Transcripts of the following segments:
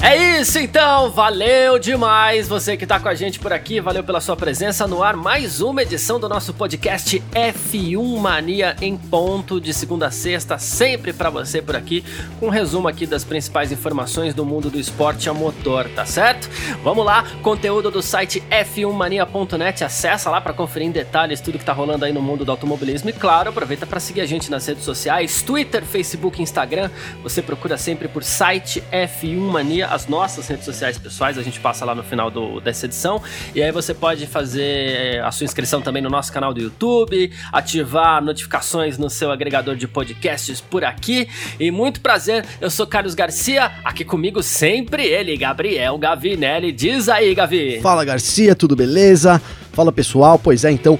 É isso então, valeu demais você que tá com a gente por aqui, valeu pela sua presença no ar, mais uma edição do nosso podcast F1 Mania em ponto de segunda a sexta, sempre para você por aqui, com um resumo aqui das principais informações do mundo do esporte a motor, tá certo? Vamos lá, conteúdo do site f1mania.net, acessa lá para conferir em detalhes tudo que tá rolando aí no mundo do automobilismo e claro, aproveita para seguir a gente nas redes sociais, Twitter, Facebook, Instagram, você procura sempre por site F1 Mania as nossas redes sociais pessoais, a gente passa lá no final do, dessa edição. E aí você pode fazer eh, a sua inscrição também no nosso canal do YouTube, ativar notificações no seu agregador de podcasts por aqui. E muito prazer, eu sou Carlos Garcia, aqui comigo sempre ele, Gabriel Gavinelli. Diz aí, Gavi. Fala Garcia, tudo beleza? Fala pessoal, pois é, então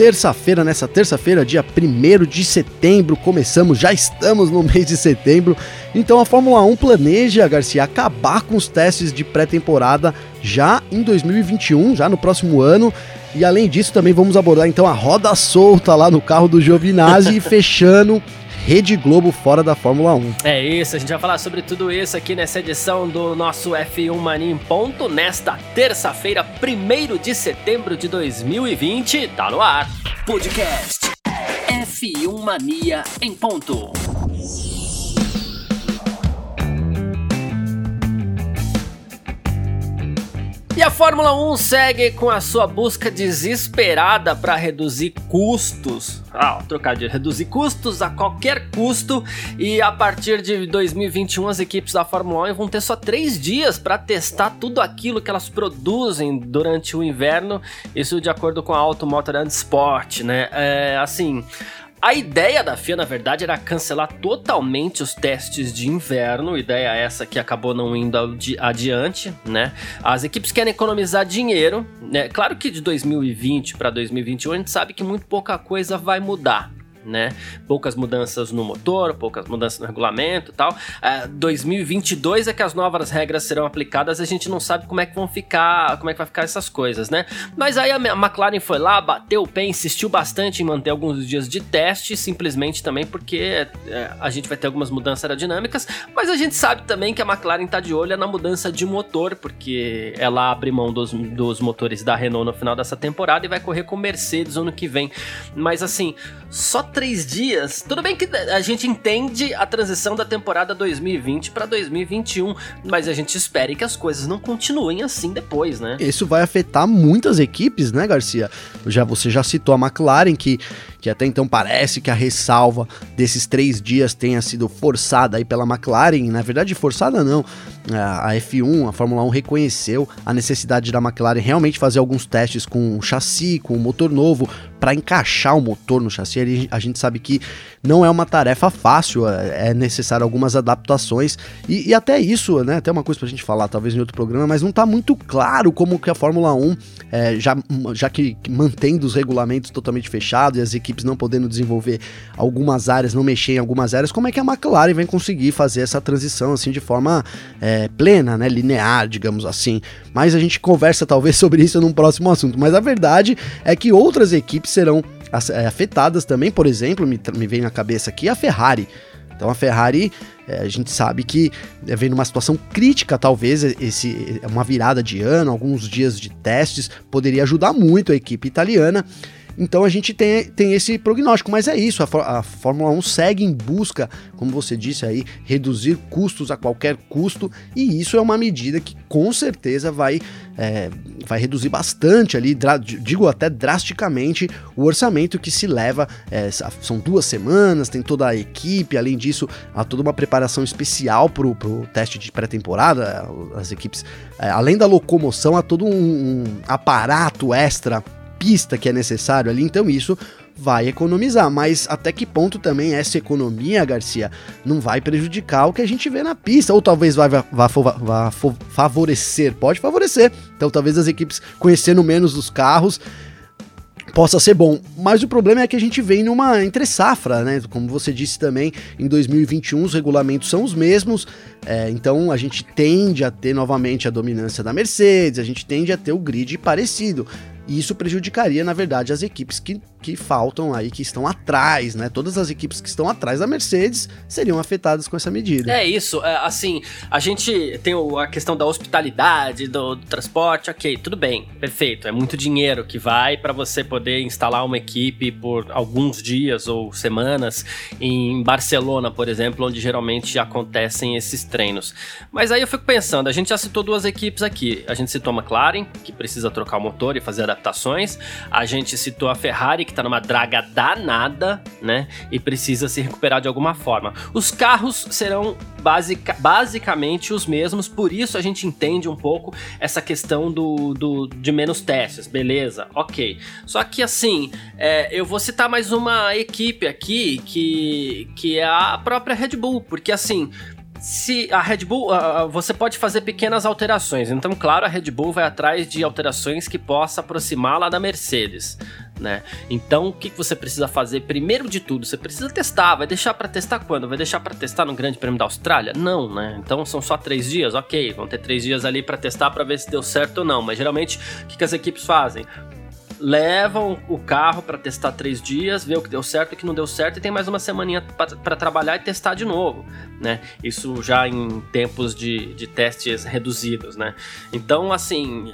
terça-feira, nessa terça-feira, dia 1 de setembro, começamos, já estamos no mês de setembro. Então a Fórmula 1 planeja, Garcia, acabar com os testes de pré-temporada já em 2021, já no próximo ano. E além disso, também vamos abordar então a roda solta lá no carro do Giovinazzi, fechando Rede Globo fora da Fórmula 1. É isso, a gente vai falar sobre tudo isso aqui nessa edição do nosso F1 Mania em ponto, nesta terça-feira, 1 de setembro de 2020, tá no ar. Podcast F1 Mania em ponto. E a Fórmula 1 segue com a sua busca desesperada para reduzir custos. Ah, trocadilho, reduzir custos a qualquer custo. E a partir de 2021, as equipes da Fórmula 1 vão ter só três dias para testar tudo aquilo que elas produzem durante o inverno. Isso de acordo com a Auto Motor and Sport, né? É, assim. A ideia da FIA, na verdade, era cancelar totalmente os testes de inverno. Ideia essa que acabou não indo adiante, né? As equipes querem economizar dinheiro, né? Claro que de 2020 para 2021 a gente sabe que muito pouca coisa vai mudar né? Poucas mudanças no motor, poucas mudanças no regulamento e tal. Uh, 2022 é que as novas regras serão aplicadas, a gente não sabe como é que vão ficar, como é que vai ficar essas coisas, né? Mas aí a McLaren foi lá, bateu o pé, insistiu bastante em manter alguns dias de teste, simplesmente também porque é, a gente vai ter algumas mudanças aerodinâmicas, mas a gente sabe também que a McLaren tá de olho na mudança de motor, porque ela abre mão dos, dos motores da Renault no final dessa temporada e vai correr com Mercedes ano que vem. Mas assim, só três dias. Tudo bem que a gente entende a transição da temporada 2020 para 2021, mas a gente espera que as coisas não continuem assim depois, né? Isso vai afetar muitas equipes, né, Garcia? Já você já citou a McLaren que que até então parece que a ressalva desses três dias tenha sido forçada aí pela McLaren. Na verdade, forçada não. A F1, a Fórmula 1 reconheceu a necessidade da McLaren realmente fazer alguns testes com o chassi, com o motor novo, para encaixar o motor no chassi. A gente sabe que não é uma tarefa fácil, é, é necessário algumas adaptações e, e até isso, né? Até uma coisa pra gente falar, talvez em outro programa, mas não tá muito claro como que a Fórmula 1, é, já, já que mantendo os regulamentos totalmente fechados e as equipes não podendo desenvolver algumas áreas, não mexer em algumas áreas, como é que a McLaren vai conseguir fazer essa transição assim de forma é, plena, né? Linear, digamos assim. Mas a gente conversa talvez sobre isso num próximo assunto. Mas a verdade é que outras equipes serão é, afetadas também, por exemplo, me, me vem na cabeça aqui a Ferrari. Então a Ferrari, é, a gente sabe que é, vem numa situação crítica, talvez esse uma virada de ano, alguns dias de testes poderia ajudar muito a equipe italiana. Então a gente tem, tem esse prognóstico, mas é isso, a, a, Fórmula 1 segue em busca, como você disse aí, reduzir custos a qualquer custo, e isso é uma medida que com certeza vai, é, vai reduzir bastante ali, digo até drasticamente, o orçamento que se leva, é, são duas semanas, tem toda a equipe, além disso, há toda uma preparação especial para o teste de pré-temporada, as equipes, é, além da locomoção, há todo um, um aparato extra pista que é necessário ali, então isso vai economizar, mas até que ponto também essa economia, Garcia, não vai prejudicar o que a gente vê na pista, ou talvez vai, favorecer, pode favorecer. Então talvez as equipes conhecendo menos os carros possa ser bom. Mas o problema é que a gente vem numa entre safra, né? Como você disse também, em 2021 os regulamentos são os mesmos, é, então a gente tende a ter novamente a dominância da Mercedes, a gente tende a ter o grid parecido. E isso prejudicaria, na verdade, as equipes que, que faltam aí, que estão atrás, né? Todas as equipes que estão atrás da Mercedes seriam afetadas com essa medida. É isso, é, assim, a gente tem a questão da hospitalidade, do, do, transporte, ok, tudo bem, perfeito. É muito dinheiro que vai para você poder instalar uma equipe por alguns dias ou semanas em Barcelona, por exemplo, onde geralmente acontecem esses treinos. Mas aí eu fico pensando, a gente já citou duas equipes aqui. A gente citou a McLaren, que precisa trocar o motor e fazer adaptações adaptações. A gente citou a Ferrari, que tá numa draga danada, né? E precisa se recuperar de alguma forma. Os carros serão basic, basicamente os mesmos, por isso a gente entende um pouco essa questão do, do de menos testes, beleza, ok. Só que assim, é, eu vou citar mais uma equipe aqui que, que é a própria Red Bull, porque assim se a Red Bull, uh, você pode fazer pequenas alterações. Então, claro, a Red Bull vai atrás de alterações que possa aproximá-la da Mercedes, né? Então, o que você precisa fazer? Primeiro de tudo, você precisa testar. Vai deixar para testar quando? Vai deixar para testar no Grande Prêmio da Austrália? Não, né? Então, são só três dias, ok? Vão ter três dias ali para testar para ver se deu certo ou não. Mas geralmente, o que, que as equipes fazem? Levam o carro para testar três dias, ver o que deu certo e o que não deu certo e tem mais uma semaninha para trabalhar e testar de novo, né? Isso já em tempos de, de testes reduzidos, né? Então, assim,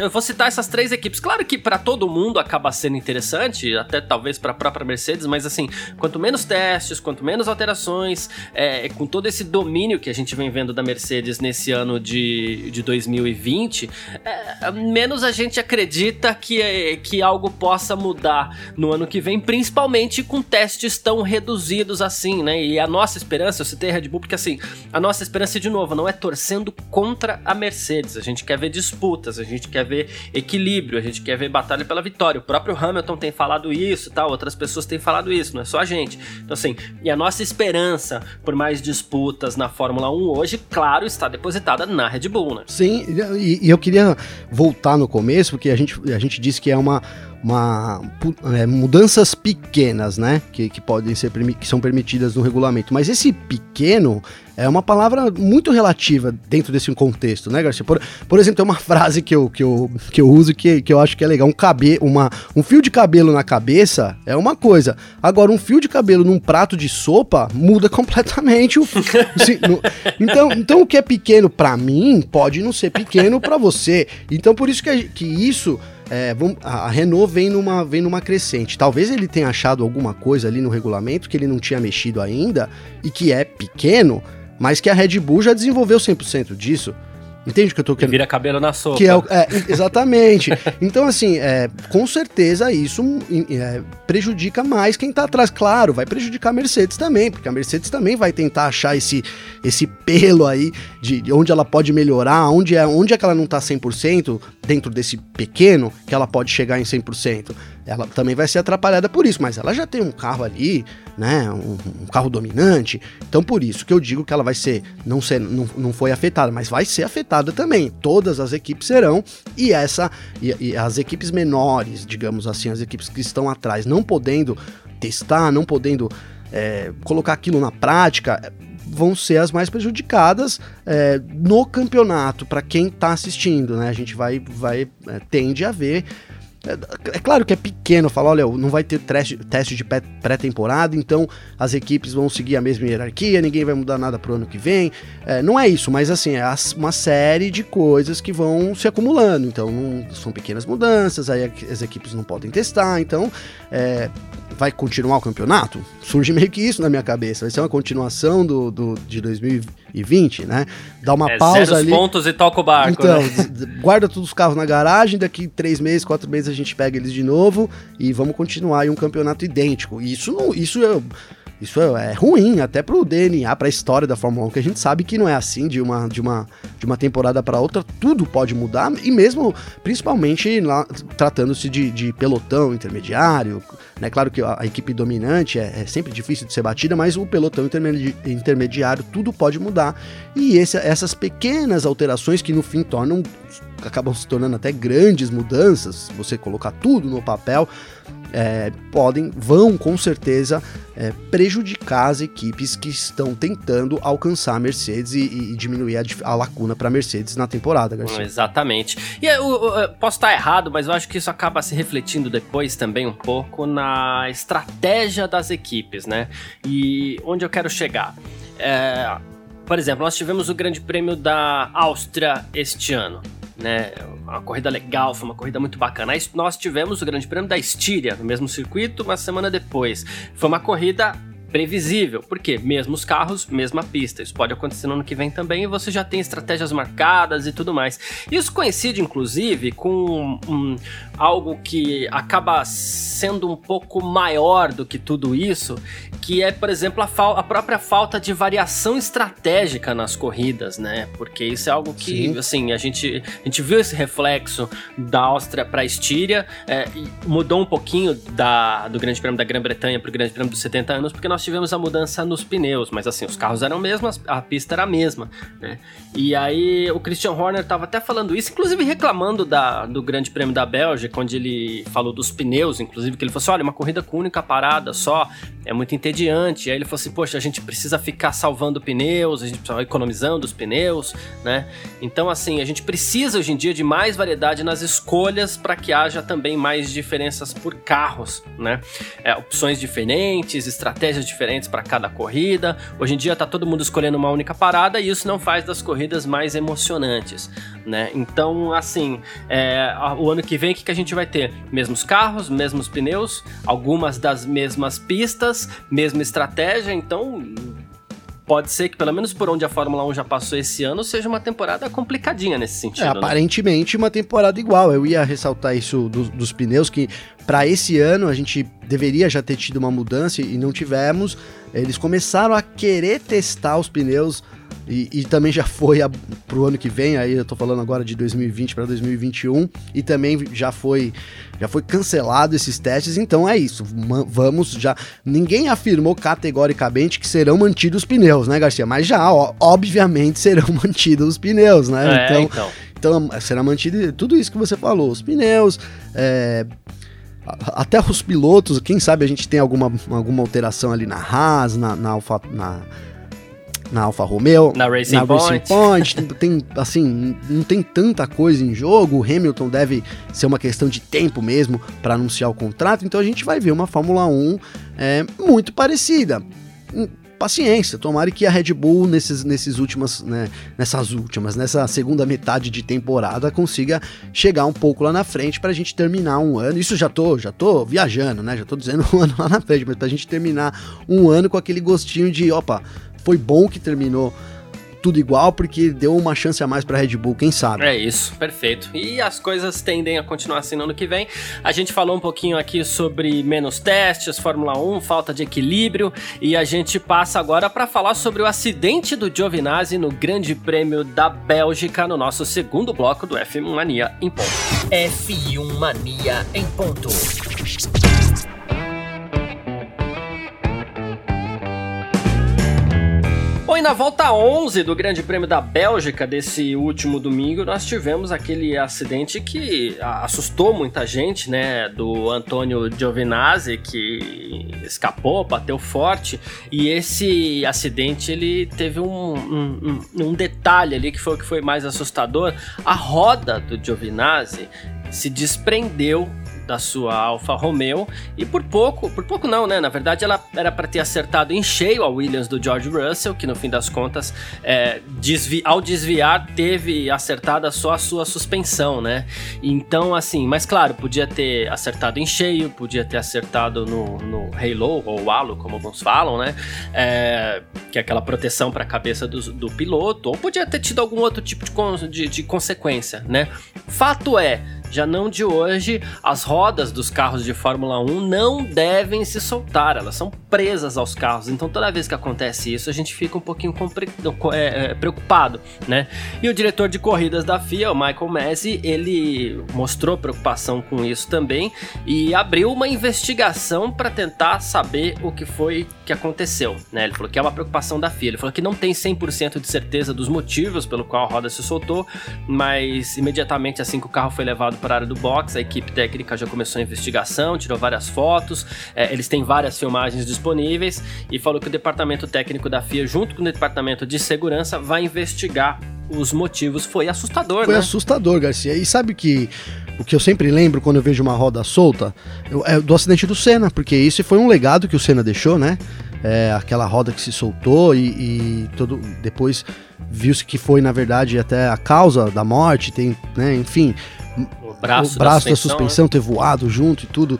eu vou citar essas três equipes. Claro que para todo mundo acaba sendo interessante, até talvez para a própria Mercedes, mas assim, quanto menos testes, quanto menos alterações, é, com todo esse domínio que a gente vem vendo da Mercedes nesse ano de, de 2020, é, menos a gente acredita que, que algo possa mudar no ano que vem, principalmente com testes tão reduzidos assim, né? E a nossa esperança, eu citei a Red Bull porque assim, a nossa esperança, de novo, não é torcendo contra a Mercedes, a gente quer ver disputas, a gente quer ver equilíbrio, a gente quer ver batalha pela vitória. O próprio Hamilton tem falado isso, tal, outras pessoas têm falado isso, não é só a gente. Então assim, e a nossa esperança por mais disputas na Fórmula 1 hoje, claro, está depositada na Red Bull, né? Sim, e, e eu queria voltar no começo, porque a gente, a gente disse que é uma uma é, mudanças pequenas, né, que, que podem ser que são permitidas no regulamento. Mas esse pequeno é uma palavra muito relativa dentro desse contexto, né, Garcia? Por, por exemplo, tem uma frase que eu, que eu, que eu uso que, que eu acho que é legal. Um, cabe, uma, um fio de cabelo na cabeça é uma coisa. Agora, um fio de cabelo num prato de sopa muda completamente o. se, no, então, então, o que é pequeno para mim pode não ser pequeno para você. Então, por isso que, que isso é, vamos, a Renault vem numa, vem numa crescente. Talvez ele tenha achado alguma coisa ali no regulamento que ele não tinha mexido ainda e que é pequeno, mas que a Red Bull já desenvolveu 100% disso. Entende o que eu tô querendo? Vira cabelo na sopa. Que é, é exatamente. então, assim, é, com certeza isso é, prejudica mais quem tá atrás. Claro, vai prejudicar a Mercedes também, porque a Mercedes também vai tentar achar esse, esse pelo aí de, de onde ela pode melhorar, onde é, onde é que ela não tá 100% dentro desse pequeno, que ela pode chegar em 100% ela também vai ser atrapalhada por isso, mas ela já tem um carro ali, né, um, um, carro dominante, então por isso que eu digo que ela vai ser, não, ser, não, não foi afetada, mas vai ser afetada também, todas as equipes serão, e essa, e, e as equipes menores, digamos assim, as equipes que estão atrás, não podendo testar, não podendo é, colocar aquilo na prática, vão ser as mais prejudicadas é, no campeonato para quem está assistindo, né? A gente vai, vai é, tende a ver é, é, claro que é pequeno falar, olha, não vai ter teste, de pré-temporada, então as equipes vão seguir a mesma hierarquia, ninguém vai mudar nada pro ano que vem. É, não é isso, mas assim, é uma série de coisas que vão se acumulando. Então, são pequenas mudanças, aí as equipes não podem testar, então é, vai continuar o campeonato? Surge meio que isso na minha cabeça. Vai ser uma continuação do, do de 2020, né? Dá uma é, pausa ali. pontos e toca o barco. Então, né? guarda todos os carros na garagem, daqui três meses, quatro meses a gente pega eles de novo e vamos continuar aí um campeonato idêntico. Isso não, isso eu Isso é, é ruim até pro DNA, pra história da Fórmula 1, que a gente sabe que não é assim de uma, de uma, de uma temporada para outra, tudo pode mudar, e mesmo, principalmente tratando-se de, de pelotão intermediário, né? Claro que a, a equipe dominante é, é, sempre difícil de ser batida, mas o pelotão intermedi intermediário, tudo pode mudar, e esse, essas pequenas alterações que no fim tornam acabam se tornando até grandes mudanças, você colocar tudo no papel, é, podem, vão com certeza é, prejudicar as equipes que estão tentando alcançar a Mercedes e, e diminuir a, a lacuna para a Mercedes na temporada, Garcia. Exatamente. E eu, eu, eu, posso estar errado, mas eu acho que isso acaba se refletindo depois também um pouco na estratégia das equipes, né? E onde eu quero chegar. É, por exemplo, nós tivemos o Grande Prêmio da Áustria este ano né? Uma corrida legal, foi uma corrida muito bacana. Aí nós tivemos o Grande Prêmio da Estíria, no mesmo circuito, uma semana depois. Foi uma corrida previsível, porque mesmos carros, mesma pista. Isso pode acontecer no ano que vem também e você já tem estratégias marcadas e tudo mais. Isso coincide, inclusive, com um, algo que acaba sendo um pouco maior do que tudo isso, que é, por exemplo, a, a própria falta de variação estratégica nas corridas, né? Porque isso é algo que, Sim. assim, a gente, a gente viu esse reflexo da Áustria para a Estíria, é, mudou um pouquinho da, do Grande Prêmio da Grã-Bretanha para o Grande Prêmio dos 70 anos, porque nós tivemos a mudança nos pneus, mas assim, os carros eram mesmos, a pista era a mesma, né? E aí o Christian Horner estava até falando isso, inclusive reclamando da, do Grande Prêmio da Bélgica, onde ele falou dos pneus, inclusive, que ele falou assim: olha, uma corrida com única parada só é muito entediante. E aí ele falou assim: poxa, a gente precisa ficar salvando pneus, a gente precisa economizando os pneus, né? Então, assim, a gente precisa hoje em dia de mais variedade nas escolhas para que haja também mais diferenças por carros, né? É, opções diferentes, estratégias diferentes para cada corrida. Hoje em dia tá todo mundo escolhendo uma única parada e isso não faz das corridas mais emocionantes, né? Então, assim, é, o ano que vem, o que, que a gente vai ter? Mesmos carros, mesmos pneus, algumas das mesmas pistas, mesma estratégia, então pode ser que, pelo menos por onde a Fórmula 1 já passou esse ano, seja uma temporada complicadinha nesse sentido. É, né? aparentemente uma temporada igual. Eu ia ressaltar isso do, dos pneus, que para esse ano a gente deveria já ter tido uma mudança e não tivemos. Eles começaram a querer testar os pneus e, e, também já foi a, pro ano que vem, aí eu tô falando agora de 2020 para 2021, e também já foi já foi cancelado esses testes, então é isso. Vamos já. Ninguém afirmou categoricamente que serão mantidos os pneus, né, Garcia? Mas já, ó, obviamente, serão mantidos os pneus, né? É, então, então. então será mantido tudo isso que você falou, os pneus, é, até os pilotos, quem sabe a gente tem alguma, alguma alteração ali na Haas, na, na, Alfa, na na Alfa Romeo, na Racing na Point, Racing Point tem, assim, não tem tanta coisa em jogo. O Hamilton deve ser uma questão de tempo mesmo para anunciar o contrato, então a gente vai ver uma Fórmula 1 é, muito parecida hum, paciência, tomara que a Red Bull nesses, nesses últimas, né, nessas últimas, nessa segunda metade de temporada consiga chegar um pouco lá na frente para a gente terminar um ano. Isso já tô, já tô viajando, né? Já tô dizendo um ano lá na frente, mas para a gente terminar um ano com aquele gostinho de, opa, foi bom que terminou tudo igual, porque deu uma chance a mais para Red Bull, quem sabe. É isso, perfeito. E as coisas tendem a continuar assim no ano que vem. A gente falou um pouquinho aqui sobre menos testes, Fórmula 1, falta de equilíbrio, e a gente passa agora para falar sobre o acidente do Giovinazzi no Grande Prêmio da Bélgica, no nosso segundo bloco do F1 Mania em ponto. F1 Mania em ponto. Bom, e na volta 11 do Grande Prêmio da Bélgica desse último domingo, nós tivemos aquele acidente que assustou muita gente, né? Do Antônio Giovinazzi, que escapou, bateu forte. E esse acidente, ele teve um, um, um detalhe ali que foi o que foi mais assustador. A roda do Giovinazzi se desprendeu da sua Alfa Romeo e por pouco, por pouco não, né? Na verdade, ela era para ter acertado em cheio a Williams do George Russell, que no fim das contas, é, desvi ao desviar, teve acertada só a sua suspensão, né? Então, assim, mas claro, podia ter acertado em cheio, podia ter acertado no, no halo ou halo, como alguns falam, né? É, que é aquela proteção para a cabeça do, do, piloto, ou podia ter tido algum outro tipo de, de, de consequência, né? Fato é, já não de hoje, as rodas dos carros de Fórmula 1 não devem se soltar, elas são presas aos carros. Então toda vez que acontece isso, a gente fica um pouquinho é, é, preocupado, né? E o diretor de corridas da FIA, o Michael Masi, ele mostrou preocupação com isso também e abriu uma investigação para tentar saber o que foi que aconteceu, né? Ele falou que é uma preocupação da FIA. Ele falou que não tem 100% de certeza dos motivos pelo qual a roda se soltou, mas imediatamente assim que o carro foi levado para a área do box, a equipe técnica já começou a investigação, tirou várias fotos, é, eles têm várias filmagens disponíveis e falou que o departamento técnico da FIA, junto com o departamento de segurança, vai investigar os motivos. Foi assustador, Foi né? assustador, Garcia. E sabe que o que eu sempre lembro quando eu vejo uma roda solta é do acidente do Senna, porque isso foi um legado que o Senna deixou, né? É, aquela roda que se soltou e, e todo depois viu-se que foi na verdade até a causa da morte, tem, né, enfim, o braço, o braço da, suspensão, da suspensão né? ter voado junto e tudo,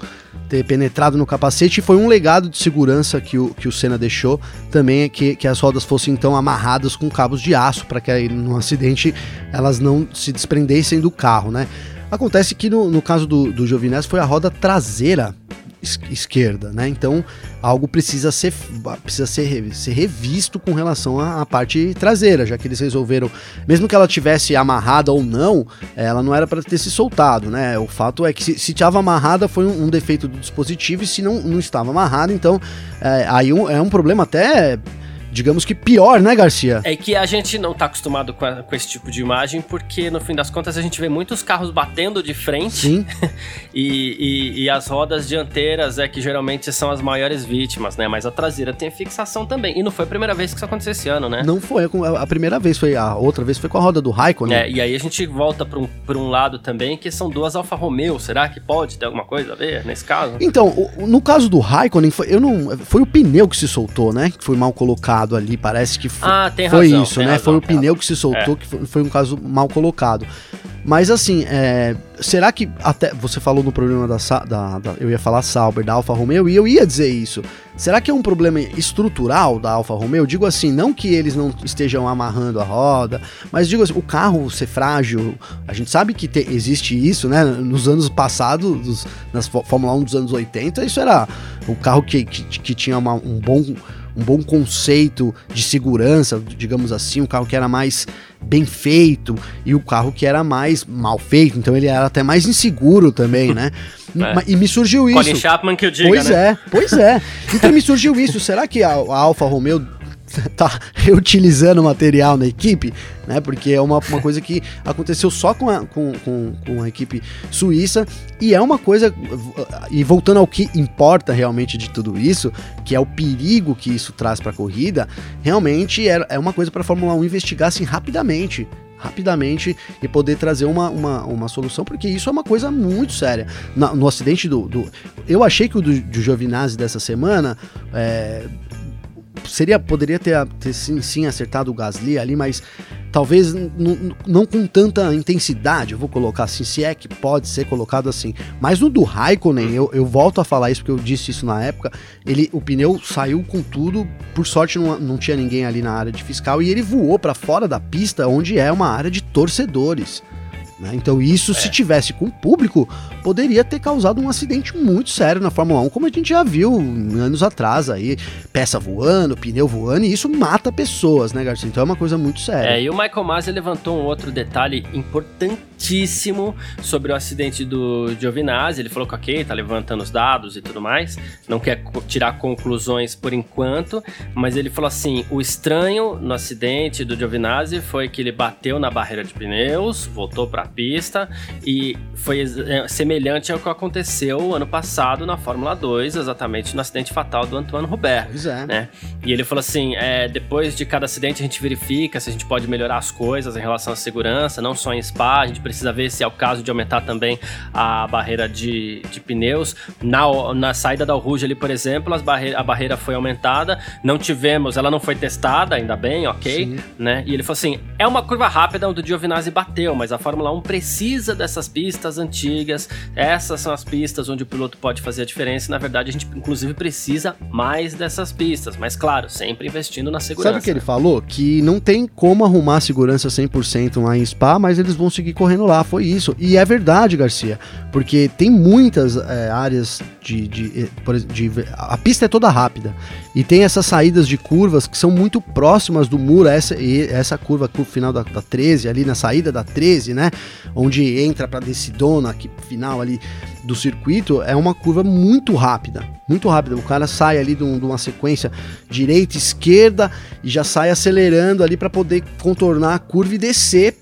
ter penetrado no capacete, foi um legado de segurança que o, que o Senna deixou também é que, que as rodas fossem então amarradas com cabos de aço para que aí, no acidente elas não se desprendessem do carro, né? Acontece que no, no caso do, do Giovinazzi foi a roda traseira esquerda, né? Então algo precisa ser, precisa ser, ser revisto com relação à, parte traseira, já que eles resolveram, mesmo que ela tivesse amarrada ou não, ela não era para ter se soltado, né? O fato é que se estava amarrada foi um, um, defeito do dispositivo e se não, não estava amarrada, então é, aí um, é um problema até digamos que pior, né, Garcia? É que a gente não tá acostumado com, a, com, esse tipo de imagem, porque no fim das contas a gente vê muitos carros batendo de frente. Sim. e, e, e, as rodas dianteiras é que geralmente são as maiores vítimas, né? Mas a traseira tem fixação também. E não foi a primeira vez que isso aconteceu esse ano, né? Não foi. A primeira vez foi. A outra vez foi com a roda do Raikkonen. É, e aí a gente volta para um, pra um lado também, que são duas Alfa Romeo. Será que pode ter alguma coisa a ver nesse caso? Então, no caso do Raikkonen, foi, eu não, foi o pneu que se soltou, né? Que foi mal colocado colocado ali, parece que foi, ah, foi razão, isso, né? Razão, foi o pneu que se soltou, é. que foi, foi, um caso mal colocado. Mas assim, é, será que até você falou no problema da, da, da, eu ia falar Sauber da Alfa Romeo e eu ia dizer isso. Será que é um problema estrutural da Alfa Romeo? Digo assim, não que eles não estejam amarrando a roda, mas digo assim, o carro ser frágil, a gente sabe que te, existe isso, né? Nos anos passados, dos, nas Fórmula 1 dos anos 80, isso era o carro que, que, que tinha uma, um bom um bom conceito de segurança, digamos assim, um carro que era mais bem feito e o carro que era mais mal feito, então ele era até mais inseguro também, né? É. E me surgiu isso. Colin Chapman que eu diga, Pois né? é, pois é. Então me surgiu isso. Será que a, a Alfa Romeo tá reutilizando material na equipe, né? Porque é uma, uma coisa que aconteceu só com a, com, com, com a equipe suíça e é uma coisa. E voltando ao que importa realmente de tudo isso, que é o perigo que isso traz para a corrida, realmente é, é uma coisa para a Fórmula 1 investigar assim rapidamente rapidamente e poder trazer uma, uma, uma solução, porque isso é uma coisa muito séria. No acidente do, do, Eu achei que o do, do Giovinazzi dessa semana. É, seria poderia ter, ter sim, sim, acertado o Gasly ali, mas talvez não com tanta intensidade, eu vou colocar assim, se é que pode ser colocado assim. Mas no do Raikkonen, eu, eu volto a falar isso porque eu disse isso na época, ele o pneu saiu com tudo, por sorte não, não tinha ninguém ali na área de fiscal e ele voou para fora da pista, onde é uma área de torcedores. Né? Então, isso, é. se tivesse com o público, poderia ter causado um acidente muito sério na Fórmula 1, como a gente já viu anos atrás aí, peça voando, pneu voando, e isso mata pessoas, né, Garcia? Então é uma coisa muito séria. É, e o Michael Masi levantou um outro detalhe importantíssimo sobre o acidente do Giovinazzi. Ele falou que, ok, tá levantando os dados e tudo mais, não quer tirar conclusões por enquanto, mas ele falou assim: o estranho no acidente do Giovinazzi foi que ele bateu na barreira de pneus, voltou para pista e foi é, semelhante ao que aconteceu ano passado na Fórmula 2, exatamente no acidente fatal do Antoine Robert. Pois é. Né? E ele falou assim: é, depois de cada acidente a gente verifica se a gente pode melhorar as coisas em relação à segurança, não só em Spa, a gente precisa ver se é o caso de aumentar também a barreira de, de pneus. Na, na saída da Rouge ali, por exemplo, barre a barreira foi aumentada, não tivemos, ela não foi testada, ainda bem, ok, Sim. né? E ele falou assim: é uma curva rápida onde o Giovinazzi bateu, mas a Fórmula 1 precisa dessas pistas antigas. Essas são as pistas onde o piloto pode fazer a diferença. E, na verdade, a gente inclusive precisa mais dessas pistas. Mas claro, sempre investindo na segurança. Sabe o que ele falou? Que não tem como arrumar a segurança 100% lá em Spa, mas eles vão seguir correndo correndo lá, foi isso. E é verdade, Garcia, porque tem muitas é, áreas de, de, de, de, A pista é toda rápida. E tem essas saídas de curvas que são muito próximas do muro. Essa, essa curva, curva final da, da 13, ali na saída da 13, né? Onde entra pra decidona, aqui final ali do circuito, é uma curva muito rápida. Muito rápida. O cara sai ali de, um, de uma sequência direita, esquerda e já sai acelerando ali para poder contornar a curva e descer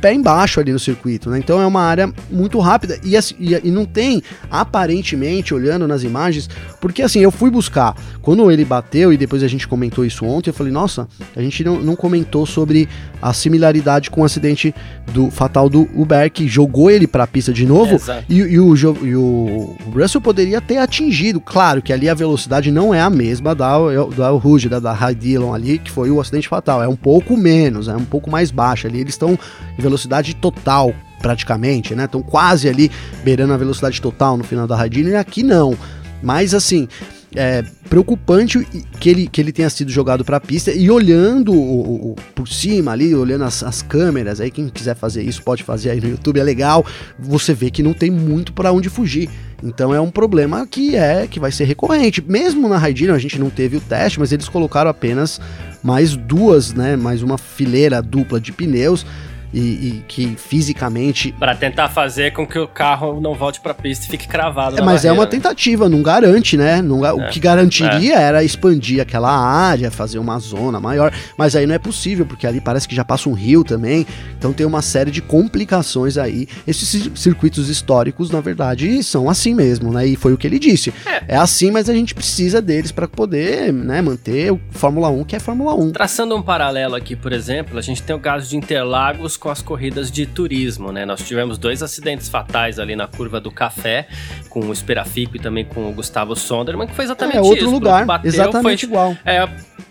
pé embaixo ali no circuito, né? Então é uma área muito rápida e, e, e, não tem, aparentemente, olhando nas imagens, porque assim, eu fui buscar, quando ele bateu e depois a gente comentou isso ontem, eu falei, nossa, a gente não, não comentou sobre a similaridade com o acidente do fatal do Uber, que jogou ele para a pista de novo e, e, o, e o Russell poderia ter atingido, claro que ali a velocidade não é a mesma da, da Rouge, da, da High Dillon ali, que foi o acidente fatal, é um pouco menos, é um pouco mais baixa ali, eles estão em velocidade total, praticamente, né? Estão quase ali beirando a velocidade total no final da radinha, e aqui não. Mas assim, é preocupante que ele, que ele tenha sido jogado para a pista e olhando o, o, por cima ali, olhando as, as, câmeras, aí quem quiser fazer isso pode fazer aí no YouTube, é legal. Você vê que não tem muito para onde fugir. Então é um problema que é que vai ser recorrente. Mesmo na Raidino a gente não teve o teste, mas eles colocaram apenas mais duas, né, mais uma fileira dupla de pneus e, e que fisicamente. Para tentar fazer com que o carro não volte para pista e fique cravado. É, mas barreira, é uma né? tentativa, não garante, né? Não, é, o que garantiria é. era expandir aquela área, fazer uma zona maior, mas aí não é possível, porque ali parece que já passa um rio também, então tem uma série de complicações aí. Esses circuitos históricos, na verdade, são assim mesmo, né? E foi o que ele disse. É, é assim, mas a gente precisa deles para poder né, manter o Fórmula 1, que é Fórmula 1. Traçando um paralelo aqui, por exemplo, a gente tem o caso de Interlagos com as corridas de turismo, né? Nós tivemos dois acidentes fatais ali na curva do Café, com o Esperafico e também com o Gustavo Sonderman, que foi exatamente é, outro isso. lugar, bateu, exatamente foi, igual. É,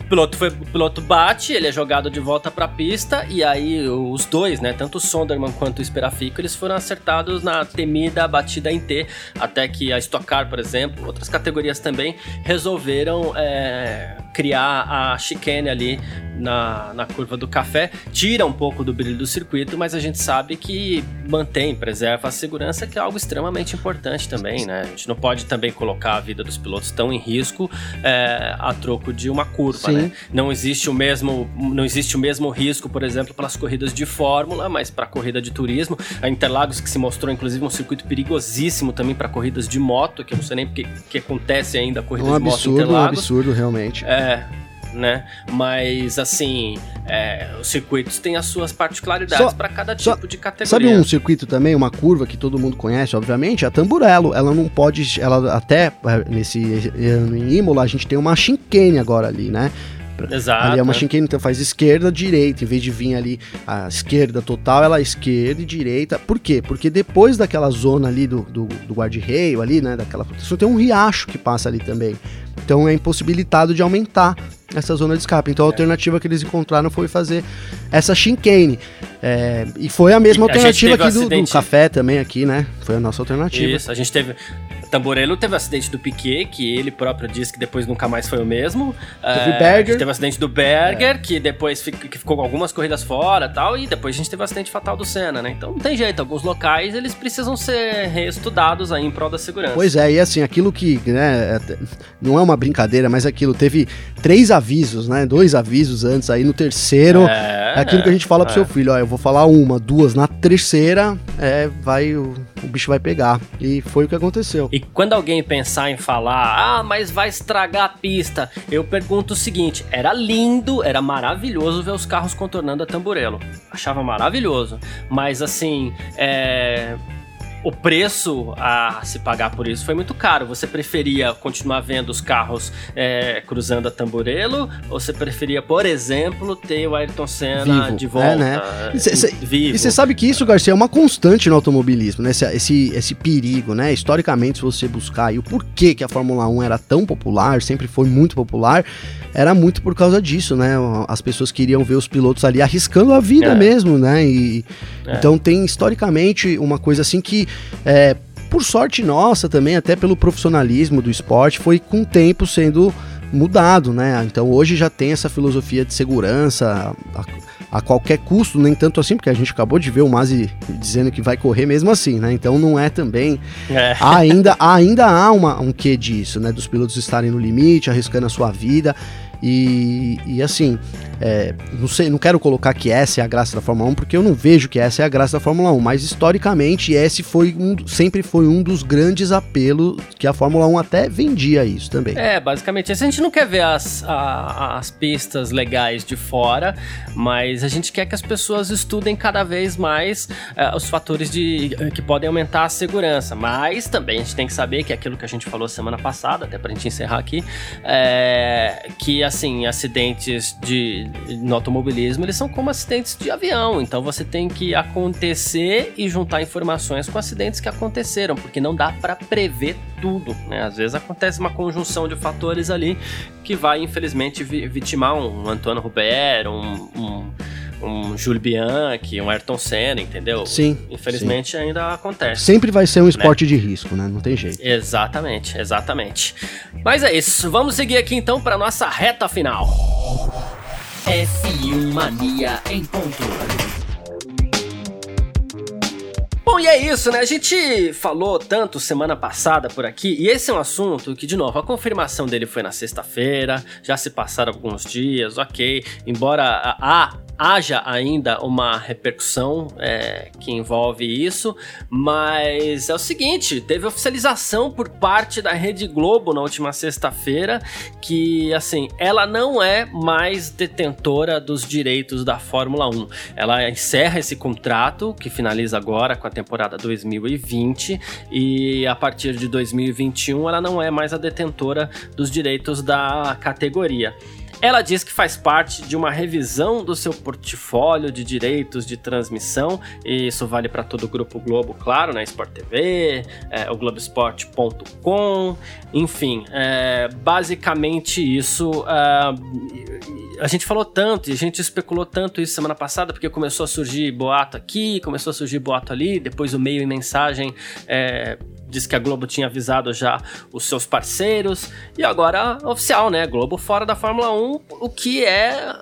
piloto foi, o piloto bate, ele é jogado de volta para a pista e aí os dois, né, tanto o Sonderman quanto o Esperafico, eles foram acertados na temida batida em T, até que a Stock Car, por exemplo, outras categorias também resolveram é, criar a chicane ali na, na curva do café, tira um pouco do brilho do circuito, mas a gente sabe que mantém, preserva a segurança, que é algo extremamente importante também, né? A gente não pode também colocar a vida dos pilotos tão em risco é, a troco de uma curva, Sim. né? Não existe o mesmo, não existe o mesmo risco, por exemplo, para as corridas de Fórmula, mas para a corrida de turismo. A Interlagos que se mostrou inclusive um circuito perigosíssimo também para corridas de moto, que eu não sei nem porque que acontece ainda a corrida um de absurdo, moto Interlagos. Um absurdo, realmente. É, né? Mas assim, é, os circuitos têm as suas particularidades para cada tipo só, de categoria. Sabe um circuito também, uma curva que todo mundo conhece, obviamente, a Tamburello. Ela não pode, ela até é, nesse ano em Imola a gente tem uma chicane agora ali, né? Exato. Ali é uma chicane, então faz esquerda, direita, em vez de vir ali a esquerda total, ela é esquerda e direita. Por quê? Porque depois daquela zona ali do, do, do guarda-reio ali, né, daquela proteção, tem um riacho que passa ali também. Então é impossibilitado de aumentar essa zona de escape. Então a é. alternativa que eles encontraram foi fazer essa chicane. É, e foi a mesma alternativa aqui do, do, café também aqui, né? Foi a nossa alternativa. Isso, a gente teve Tamborello teve o acidente do Piquet, que ele próprio disse que depois nunca mais foi o mesmo. Teve é, Berger. Teve o acidente do Berger, é. que depois fico, que ficou algumas corridas fora tal. E depois a gente teve o acidente fatal do Senna, né? Então não tem jeito. Alguns locais eles precisam ser reestudados aí em prol da segurança. Pois é, e assim, aquilo que, né, é, não é uma brincadeira, mas aquilo teve três avisos, né? Dois avisos antes aí. No terceiro, é, é aquilo que a gente fala pro seu filho: ó, eu vou falar uma, duas. Na terceira, é, vai, o, o bicho vai pegar. E foi o que aconteceu. E quando alguém pensar em falar, ah, mas vai estragar a pista, eu pergunto o seguinte: era lindo, era maravilhoso ver os carros contornando a Tamburello. Achava maravilhoso. Mas assim, é o preço a se pagar por isso foi muito caro. Você preferia continuar vendo os carros é, cruzando a Tamburello ou você preferia, por exemplo, ter o Ayrton Senna vivo. de volta? É, né? E você sabe que isso, Garcia, é uma constante no automobilismo, né? Esse, esse, esse perigo, né? Historicamente, se você buscar e o porquê que a Fórmula 1 era tão popular, sempre foi muito popular, era muito por causa disso, né? As pessoas queriam ver os pilotos ali arriscando a vida é. mesmo, né? E, é. Então tem historicamente uma coisa assim que é, por sorte nossa também, até pelo profissionalismo do esporte, foi com o tempo sendo mudado, né? Então hoje já tem essa filosofia de segurança, a, a qualquer custo, nem tanto assim, porque a gente acabou de ver o Masi dizendo que vai correr mesmo assim, né? Então não é também. É. Ainda, ainda há uma, um quê disso, né? Dos pilotos estarem no limite, arriscando a sua vida. E, e assim, é, não sei, não quero colocar que essa é a graça da Fórmula 1, porque eu não vejo que essa é a graça da Fórmula 1, mas historicamente esse foi um, sempre foi um dos grandes apelos que a Fórmula 1 até vendia isso também. É, basicamente, a gente não quer ver as, a, as pistas legais de fora, mas a gente quer que as pessoas estudem cada vez mais uh, os fatores de, que podem aumentar a segurança, mas também a gente tem que saber que é aquilo que a gente falou semana passada, até pra gente encerrar aqui, é, que assim, acidentes de, no automobilismo, eles são como acidentes de avião. Então você tem que acontecer e juntar informações com acidentes que aconteceram, porque não dá para prever tudo, né? Às vezes acontece uma conjunção de fatores ali que vai, infelizmente, vitimar um Antônio Rubert, um, um um Júlio Bianchi, um Ayrton Senna, entendeu? Sim. Infelizmente sim. ainda acontece. Sempre vai ser um né? esporte né? de risco, né? Não tem jeito. Exatamente, exatamente. Mas é isso. Vamos seguir aqui então para nossa reta final. F1 Mania em ponto. Bom, e é isso, né? A gente falou tanto semana passada por aqui, e esse é um assunto que, de novo, a confirmação dele foi na sexta-feira, já se passaram alguns dias, ok. Embora a, haja ainda uma repercussão é, que envolve isso, mas é o seguinte: teve oficialização por parte da Rede Globo na última sexta-feira que, assim, ela não é mais detentora dos direitos da Fórmula 1. Ela encerra esse contrato que finaliza agora com a temporada 2020 e a partir de 2021 ela não é mais a detentora dos direitos da categoria. Ela diz que faz parte de uma revisão do seu portfólio de direitos de transmissão, e isso vale para todo o Grupo Globo, claro, né? Sport TV, é, o Globesport.com, enfim, é, basicamente isso. É, a gente falou tanto e a gente especulou tanto isso semana passada, porque começou a surgir boato aqui, começou a surgir boato ali, depois o meio e mensagem é, disse que a Globo tinha avisado já os seus parceiros. E agora, oficial, né? Globo fora da Fórmula 1, o que é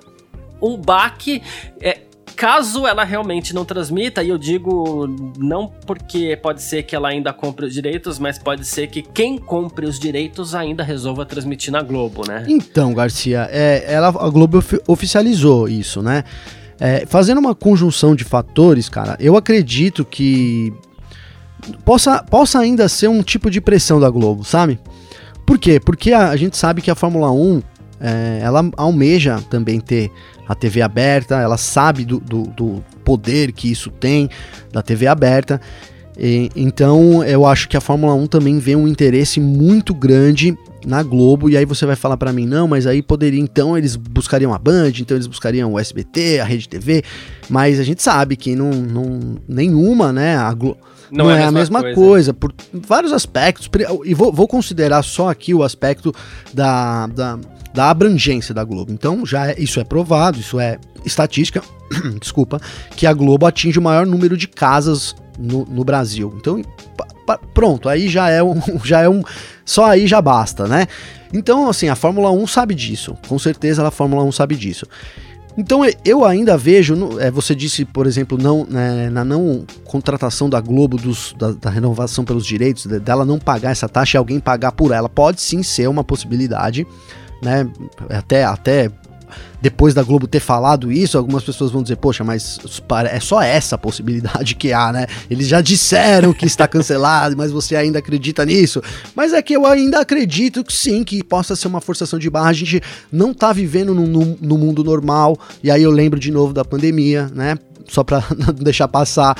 um baque. É, caso ela realmente não transmita, e eu digo não porque pode ser que ela ainda compre os direitos, mas pode ser que quem compre os direitos ainda resolva transmitir na Globo, né? Então, Garcia, é, ela, a Globo oficializou isso, né? É, fazendo uma conjunção de fatores, cara, eu acredito que possa, possa ainda ser um tipo de pressão da Globo, sabe? Por quê? Porque a, a gente sabe que a Fórmula 1 é, ela almeja também ter a TV aberta, ela sabe do, do, do poder que isso tem da TV aberta. E, então eu acho que a Fórmula 1 também vê um interesse muito grande na Globo, e aí você vai falar para mim, não, mas aí poderia, então eles buscariam a Band, então eles buscariam o SBT, a Rede TV, mas a gente sabe que não, não nenhuma, né, a Globo não, não é, é, a mesma, coisa. coisa. por vários aspectos. E vou, vou, considerar só aqui o aspecto da, da, da abrangência da Globo. Então, já é, isso é provado, isso é estatística, desculpa, que a Globo atinge o maior número de casas no, no Brasil. Então, pronto, aí já é um, já é um, só aí já basta, né? Então, assim, a Fórmula 1 sabe disso, com certeza a Fórmula 1 sabe disso. Então eu ainda vejo, é, você disse, por exemplo, não, né, na não contratação da Globo dos, da, da, renovação pelos direitos, dela não pagar essa taxa e alguém pagar por ela, pode sim ser uma possibilidade, né? Até, até depois da Globo ter falado isso, algumas pessoas vão dizer, poxa, mas é só essa possibilidade que há, né? Eles já disseram que está cancelado, mas você ainda acredita nisso? Mas é que eu ainda acredito que sim, que possa ser uma forçação de barra. A gente não tá vivendo no, no, no mundo normal, e aí eu lembro de novo da pandemia, né? Só para não deixar passar.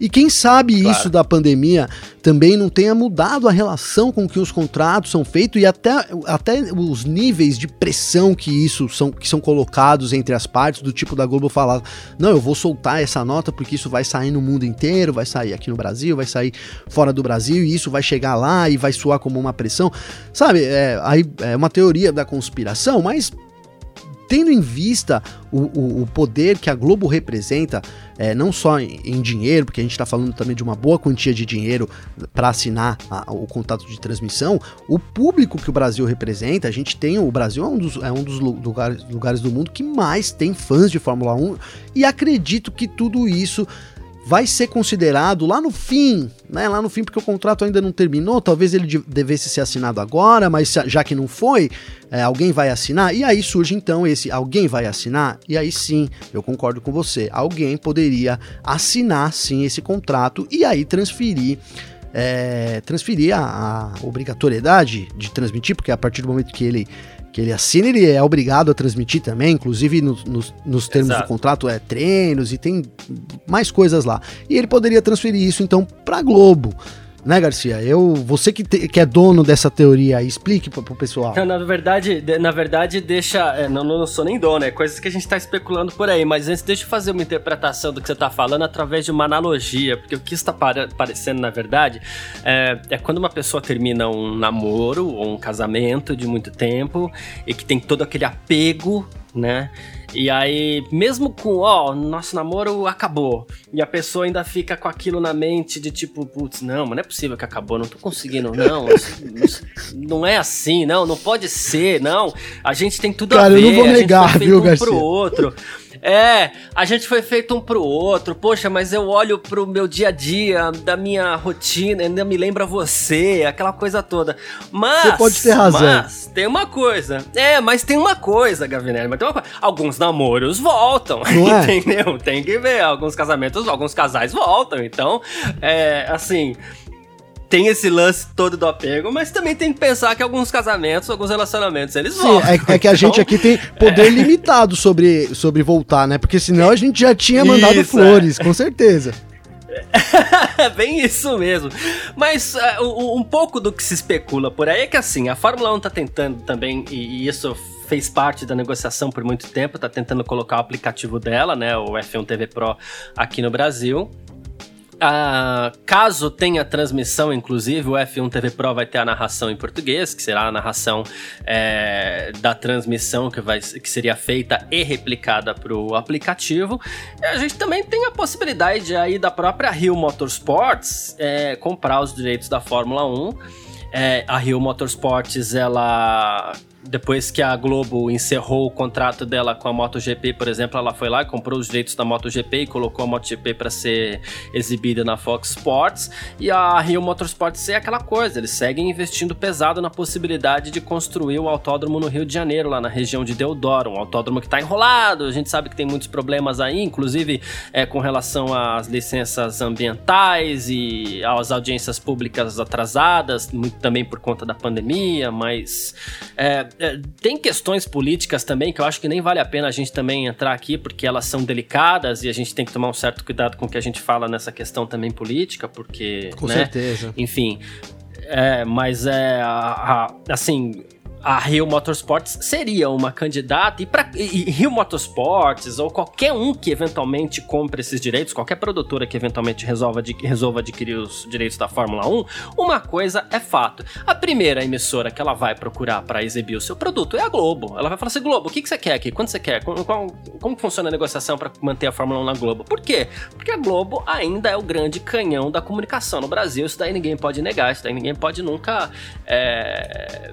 E quem sabe claro. isso da pandemia também não tenha mudado a relação com que os contratos são feitos e até, até os níveis de pressão que isso são, que são colocados entre as partes, do tipo da Globo falar: não, eu vou soltar essa nota porque isso vai sair no mundo inteiro, vai sair aqui no Brasil, vai sair fora do Brasil, e isso vai chegar lá e vai soar como uma pressão. Sabe, é, aí é uma teoria da conspiração, mas tendo em vista o, o, o poder que a Globo representa, é, não só em, em, dinheiro, porque a gente está falando também de uma boa quantia de dinheiro para assinar a, o contato de transmissão, o público que o Brasil representa, a gente tem, o Brasil é um dos, é um dos lugares, lugares do mundo que mais tem fãs de Fórmula 1, e acredito que tudo isso vai ser considerado lá no fim, né? Lá no fim, porque o contrato ainda não terminou, talvez ele devesse ser assinado agora, mas já que não foi, é, alguém vai assinar. E aí surge então esse alguém vai assinar, e aí sim, eu concordo com você, alguém poderia assinar sim esse contrato e aí transferir. É, transferir a, a obrigatoriedade de transmitir, porque a partir do momento que ele que ele assina, ele é obrigado a transmitir também, inclusive no, no, nos termos Exato. do contrato é treinos e tem mais coisas lá. E ele poderia transferir isso então para Globo né, Garcia? Eu, você que, te, que é dono dessa teoria, explique pro, pro pessoal. Na verdade, de, na verdade, deixa. É, não, não sou nem dono, é coisas que a gente tá especulando por aí, mas antes deixa eu fazer uma interpretação do que você tá falando através de uma analogia, porque o que está parecendo, na verdade, é, é quando uma pessoa termina um namoro ou um casamento de muito tempo e que tem todo aquele apego, né? E aí, mesmo com, ó, nosso namoro acabou, e a pessoa ainda fica com aquilo na mente de tipo, putz, não, mas não é possível que acabou, não tô conseguindo, não, não é assim, não, não pode ser, não, a gente tem tudo Cara, a ver, eu não vou negar, viu, um Garcia? pro outro. É, a gente foi feito um pro outro. Poxa, mas eu olho pro meu dia a dia, da minha rotina, ainda me lembra você, aquela coisa toda. Mas. Você pode ter razão. Mas tem uma coisa. É, mas tem uma coisa, Gavinelli. Mas tem uma coisa. Alguns namoros voltam. Não é? Entendeu? Tem que ver. Alguns casamentos, alguns casais voltam. Então, é assim tem esse lance todo do apego, mas também tem que pensar que alguns casamentos, alguns relacionamentos, eles Sim, voltam. É, é que a então, gente aqui tem poder é... limitado sobre, sobre voltar, né? Porque senão a gente já tinha mandado isso, flores, é. com certeza. Bem isso mesmo. Mas uh, um pouco do que se especula por aí é que assim, a Fórmula 1 tá tentando também, e, e isso fez parte da negociação por muito tempo, tá tentando colocar o aplicativo dela, né, o F1 TV Pro aqui no Brasil. Ah, caso tenha transmissão, inclusive, o F1 TV Pro vai ter a narração em português, que será a narração é, da transmissão que, vai, que seria feita e replicada para o aplicativo. E a gente também tem a possibilidade aí da própria Rio Motorsports é, comprar os direitos da Fórmula 1. É, a Rio Motorsports ela depois que a Globo encerrou o contrato dela com a MotoGP, por exemplo, ela foi lá e comprou os direitos da MotoGP e colocou a MotoGP para ser exibida na Fox Sports. E a Rio Motorsports é aquela coisa, eles seguem investindo pesado na possibilidade de construir o autódromo no Rio de Janeiro, lá na região de Deodoro, um autódromo que está enrolado. A gente sabe que tem muitos problemas aí, inclusive é, com relação às licenças ambientais e às audiências públicas atrasadas, muito também por conta da pandemia, mas é, é, tem questões políticas também que eu acho que nem vale a pena a gente também entrar aqui, porque elas são delicadas e a gente tem que tomar um certo cuidado com o que a gente fala nessa questão também política, porque. Com né, certeza. Enfim. É, mas é. A, a, assim a Rio Motorsports seria uma candidata e, para Rio Motorsports ou qualquer um que eventualmente compre esses direitos, qualquer produtora que eventualmente resolva, resolva adquirir os direitos da Fórmula 1, uma coisa é fato. A primeira emissora que ela vai procurar para exibir o seu produto é a Globo. Ela vai falar assim: Globo, o que, que você quer aqui? Quanto você quer? Como, como, como funciona a negociação para manter a Fórmula 1 na Globo? Por quê? Porque a Globo ainda é o grande canhão da comunicação no Brasil. Isso daí ninguém pode negar, isso daí ninguém pode nunca. É,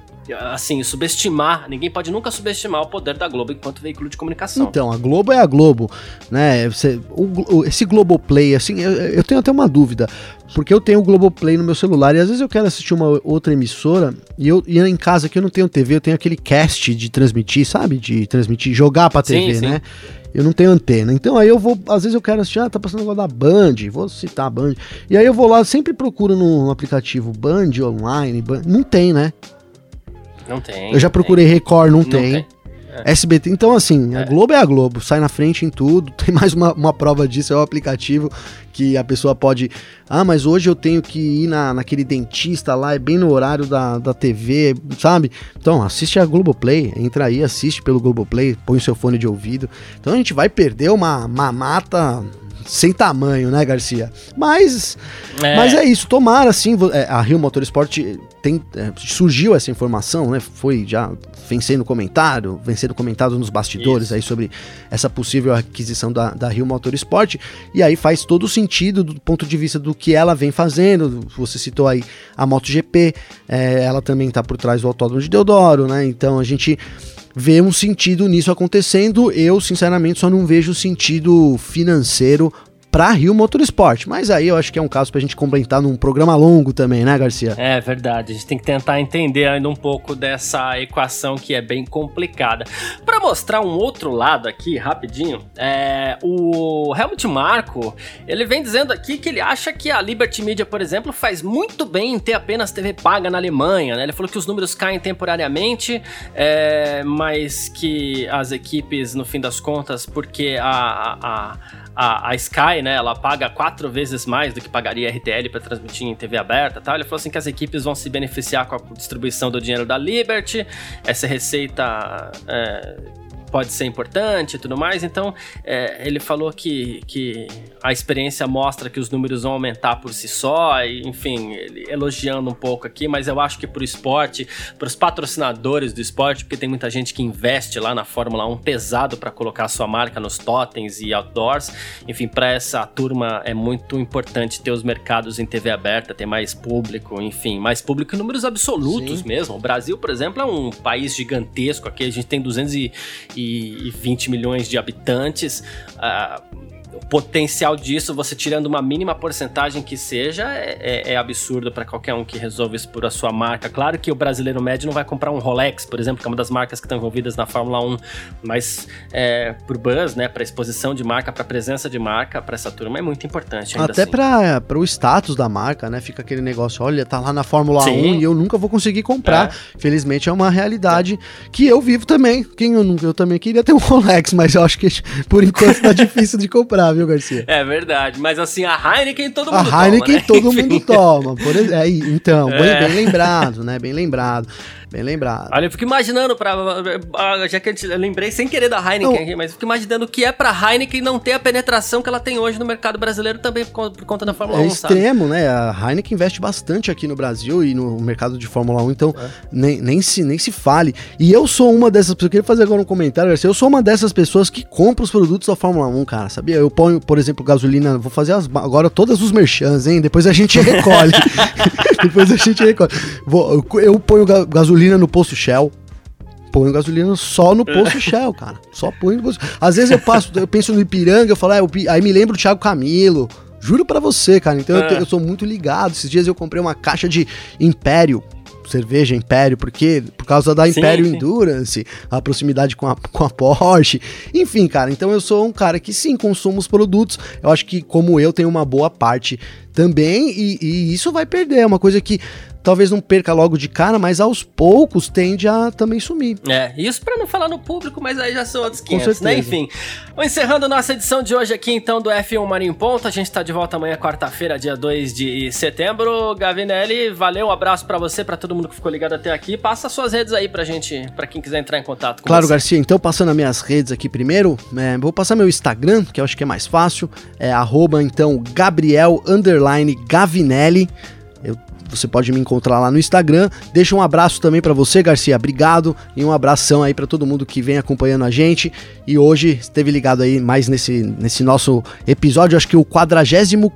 assim, subestimar, ninguém pode nunca subestimar o poder da Globo enquanto veículo de comunicação. Então, a Globo é a Globo, né? Você, o, o, esse Globoplay, assim, eu, eu, tenho até uma dúvida, porque eu tenho o Globoplay no meu celular e às vezes eu quero assistir uma outra emissora e eu e em casa que eu não tenho TV, eu tenho aquele cast de transmitir, sabe? De transmitir, jogar pra TV, sim, sim. né? Eu não tenho antena. Então aí eu vou, às vezes eu quero assistir, ah, tá passando negócio da Band, vou citar a Band. E aí eu vou lá, sempre procuro no aplicativo Band online, Band, não tem, né? Não tem. Eu já procurei tem. Record, não, não tem. tem. É. SBT, então assim, a é. Globo é a Globo, sai na frente em tudo. Tem mais uma, uma prova disso, é o aplicativo que a pessoa pode. Ah, mas hoje eu tenho que ir na, naquele dentista lá, é bem no horário da, da TV, sabe? Então, assiste a Globoplay, entra aí, assiste pelo Globoplay, põe o seu fone de ouvido. Então a gente vai perder uma mamata sem tamanho, né, Garcia? Mas é, mas é isso, tomara assim, a Rio Motorsport tem, é, surgiu essa informação, né? Foi já vem sendo comentário, vem sendo comentado nos bastidores Isso. aí sobre essa possível aquisição da, da Rio Motorsport, e aí faz todo sentido do ponto de vista do que ela vem fazendo. Você citou aí a MotoGP, é, ela também está por trás do Autódromo de Deodoro, né? Então a gente vê um sentido nisso acontecendo. Eu, sinceramente, só não vejo sentido financeiro para Rio Motorsport. Mas aí eu acho que é um caso pra gente complementar num programa longo também, né, Garcia? É verdade. A gente tem que tentar entender ainda um pouco dessa equação que é bem complicada. Para mostrar um outro lado aqui, rapidinho, é, o Helmut Marko, ele vem dizendo aqui que ele acha que a Liberty Media, por exemplo, faz muito bem em ter apenas TV paga na Alemanha, né? Ele falou que os números caem temporariamente, é, mas que as equipes, no fim das contas, porque a, a a, a, Sky, né, ela paga quatro vezes mais do que pagaria a RTL para transmitir em TV aberta, tal. Ele falou assim que as equipes vão se beneficiar com a distribuição do dinheiro da Liberty, essa receita é, pode ser importante e tudo mais. Então, é, ele falou que, que a experiência mostra que os números vão aumentar por si só, e, enfim, elogiando um pouco aqui, mas eu acho que para o esporte, para os patrocinadores do esporte, porque tem muita gente que investe lá na Fórmula 1 pesado para colocar sua marca nos totens e outdoors. Enfim, para essa turma é muito importante ter os mercados em TV aberta, ter mais público, enfim, mais público em números absolutos Sim. mesmo. O Brasil, por exemplo, é um país gigantesco aqui, a gente tem 200 e, e 20 milhões de habitantes. Uh, o potencial disso, você tirando uma mínima porcentagem que seja, é, é, é absurdo para qualquer um que resolve expor a sua marca. Claro que o brasileiro médio não vai comprar um Rolex, por exemplo, que é uma das marcas que estão envolvidas na Fórmula 1, mas é, por buzz, né, para exposição de marca, para presença de marca, para essa turma é muito importante. Até assim. para o status da marca, né? Fica aquele negócio, olha, tá lá na Fórmula Sim. 1 e eu nunca vou conseguir comprar. É. Felizmente é uma realidade que eu vivo também. Quem eu, eu também queria ter um Rolex, mas eu acho que por enquanto tá difícil de comprar viu, Garcia? É verdade, mas assim, a Heineken todo mundo toma. A Heineken né? todo mundo toma. Por, é, então, é. Bem, bem lembrado, né? Bem lembrado. Bem lembrado. Olha, eu fico imaginando, pra, já que eu lembrei sem querer da Heineken aqui, mas eu fico imaginando o que é pra Heineken não ter a penetração que ela tem hoje no mercado brasileiro também por, por conta da Fórmula é 1. É extremo, sabe? né? A Heineken investe bastante aqui no Brasil e no mercado de Fórmula 1, então é. nem, nem, se, nem se fale. E eu sou uma dessas pessoas, eu queria fazer agora um comentário, Garcia, eu sou uma dessas pessoas que compra os produtos da Fórmula 1, cara, sabia? Eu ponho, por exemplo, gasolina, vou fazer as, agora todas os merchans, hein? Depois a gente recolhe. Depois a gente recolhe. Vou, eu ponho gasolina no posto Shell ponho gasolina só no posto Shell, cara. Só ponho no posto. Às vezes eu passo, eu penso no Ipiranga, eu falo, ah, aí me lembro do Thiago Camilo. Juro para você, cara. Então é. eu, eu, sou muito ligado. Esses dias eu comprei uma caixa de Império cerveja Império, porque por causa da Império sim, Endurance, a proximidade com a, com a Porsche, enfim, cara. Então eu sou um cara que sim, consumo os produtos. Eu acho que, como eu, tenho uma boa parte também, e, e isso vai perder. É uma coisa que talvez não perca logo de cara, mas aos poucos tende a também sumir. É, isso para não falar no público, mas aí já são outros 500, né? Enfim, encerrando nossa edição de hoje aqui, então, do F1 Marinho Ponto. A gente tá de volta amanhã, quarta-feira, dia 2 de setembro. Gavinelli, valeu, um abraço para você, para todo mundo que ficou ligado até aqui. Passa suas redes aí pra gente, para quem quiser entrar em contato com claro, você. Garcia, então passando as minhas redes aqui primeiro, é, vou passar meu Instagram, que eu acho que é mais fácil, é arroba, então, Gabriel, Gavinelli. Você pode me encontrar lá no Instagram. Deixa um abraço também para você, Garcia. Obrigado e um abração aí para todo mundo que vem acompanhando a gente. E hoje esteve ligado aí mais nesse, nesse nosso episódio, acho que o 45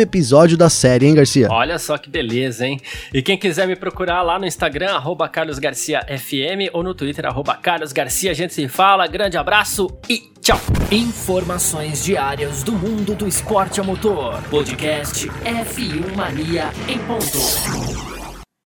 episódio da série, hein, Garcia? Olha só que beleza, hein? E quem quiser me procurar lá no Instagram, arroba carlosgarciafm ou no Twitter, arroba carlosgarcia. A gente se fala. Grande abraço e tchau! Informações diárias do mundo do esporte a motor. Podcast F1 Mania em ponto. Sports.